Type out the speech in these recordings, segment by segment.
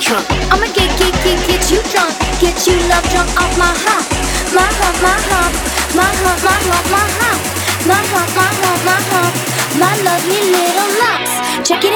drunk. I'ma get, get, get, get you drunk. Get you love drunk off my hump. My hump, my hump. My hump, my hump, my hump. My hump, my hump, my hump. My lovely little lumps. Check it out.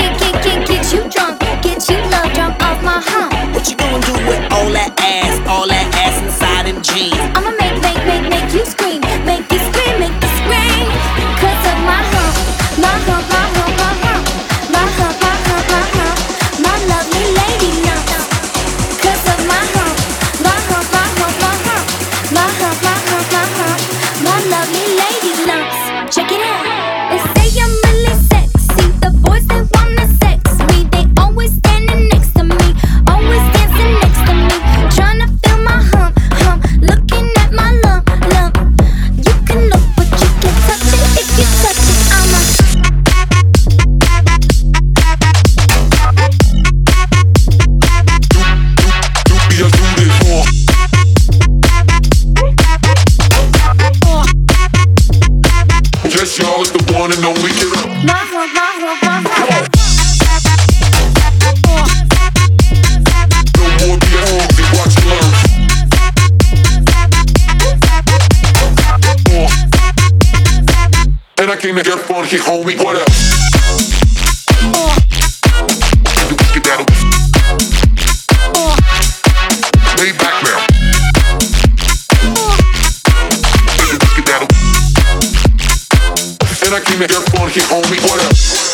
and I came to get funky, homie, what up? here on reorder.